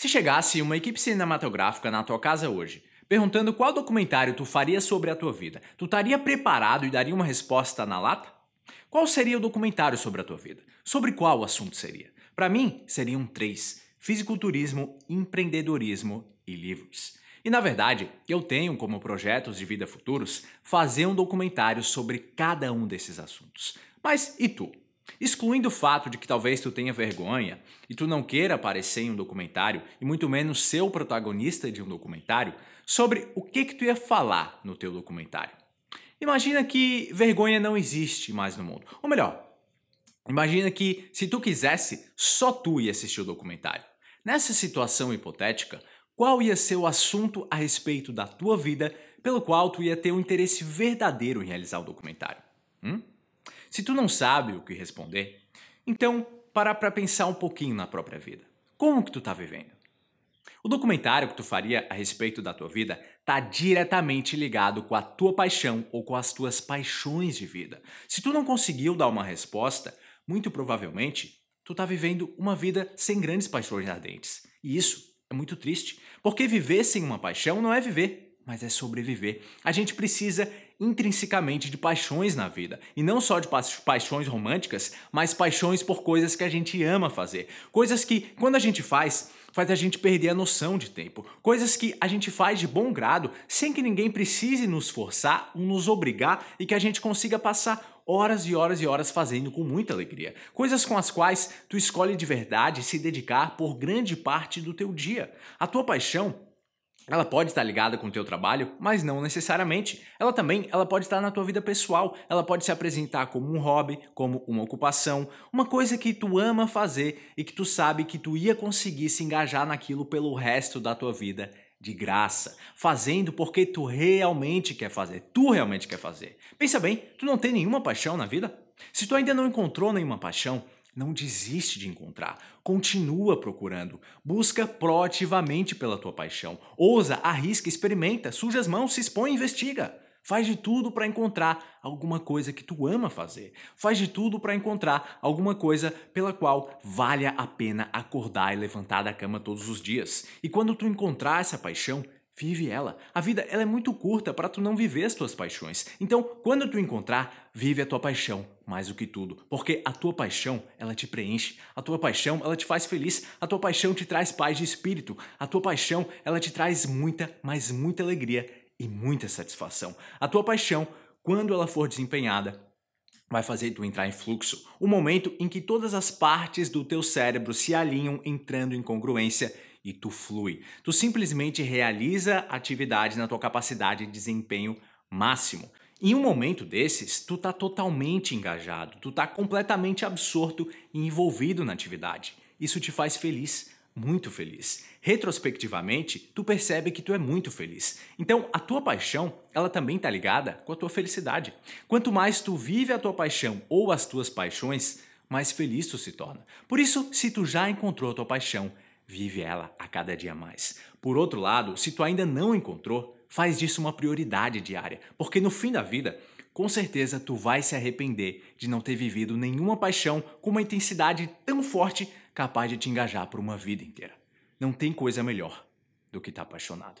Se chegasse uma equipe cinematográfica na tua casa hoje, perguntando qual documentário tu faria sobre a tua vida, tu estaria preparado e daria uma resposta na lata? Qual seria o documentário sobre a tua vida? Sobre qual assunto seria? Para mim, seriam três: fisiculturismo, empreendedorismo e livros. E na verdade, eu tenho como projetos de vida futuros fazer um documentário sobre cada um desses assuntos. Mas e tu? Excluindo o fato de que talvez tu tenha vergonha e tu não queira aparecer em um documentário e muito menos ser o protagonista de um documentário, sobre o que que tu ia falar no teu documentário. Imagina que vergonha não existe mais no mundo. Ou melhor, imagina que se tu quisesse, só tu ia assistir o documentário. Nessa situação hipotética, qual ia ser o assunto a respeito da tua vida pelo qual tu ia ter um interesse verdadeiro em realizar o documentário? Hum? Se tu não sabe o que responder, então para para pensar um pouquinho na própria vida. Como que tu tá vivendo? O documentário que tu faria a respeito da tua vida está diretamente ligado com a tua paixão ou com as tuas paixões de vida. Se tu não conseguiu dar uma resposta, muito provavelmente tu tá vivendo uma vida sem grandes paixões ardentes. E isso é muito triste, porque viver sem uma paixão não é viver, mas é sobreviver. A gente precisa intrinsecamente de paixões na vida, e não só de pa paixões românticas, mas paixões por coisas que a gente ama fazer, coisas que quando a gente faz, faz a gente perder a noção de tempo, coisas que a gente faz de bom grado, sem que ninguém precise nos forçar ou nos obrigar e que a gente consiga passar horas e horas e horas fazendo com muita alegria. Coisas com as quais tu escolhe de verdade se dedicar por grande parte do teu dia. A tua paixão ela pode estar ligada com o teu trabalho, mas não necessariamente. Ela também ela pode estar na tua vida pessoal. Ela pode se apresentar como um hobby, como uma ocupação, uma coisa que tu ama fazer e que tu sabe que tu ia conseguir se engajar naquilo pelo resto da tua vida de graça, fazendo porque tu realmente quer fazer, tu realmente quer fazer. Pensa bem, tu não tem nenhuma paixão na vida? Se tu ainda não encontrou nenhuma paixão, não desiste de encontrar. Continua procurando. Busca proativamente pela tua paixão. Ousa, arrisca, experimenta, suja as mãos, se expõe investiga. Faz de tudo para encontrar alguma coisa que tu ama fazer. Faz de tudo para encontrar alguma coisa pela qual valha a pena acordar e levantar da cama todos os dias. E quando tu encontrar essa paixão, vive ela. A vida ela é muito curta para tu não viver as tuas paixões. Então, quando tu encontrar, vive a tua paixão mais do que tudo, porque a tua paixão, ela te preenche. A tua paixão, ela te faz feliz. A tua paixão te traz paz de espírito. A tua paixão, ela te traz muita, mas muita alegria e muita satisfação. A tua paixão, quando ela for desempenhada, vai fazer tu entrar em fluxo, o momento em que todas as partes do teu cérebro se alinham entrando em congruência e tu flui. Tu simplesmente realiza atividade na tua capacidade de desempenho máximo. Em um momento desses, tu tá totalmente engajado, tu tá completamente absorto e envolvido na atividade. Isso te faz feliz muito feliz. Retrospectivamente, tu percebe que tu é muito feliz. Então, a tua paixão, ela também está ligada com a tua felicidade. Quanto mais tu vive a tua paixão ou as tuas paixões, mais feliz tu se torna. Por isso, se tu já encontrou a tua paixão, vive ela a cada dia mais. Por outro lado, se tu ainda não encontrou, faz disso uma prioridade diária, porque no fim da vida, com certeza tu vai se arrepender de não ter vivido nenhuma paixão com uma intensidade tão forte capaz de te engajar por uma vida inteira. Não tem coisa melhor do que estar tá apaixonado.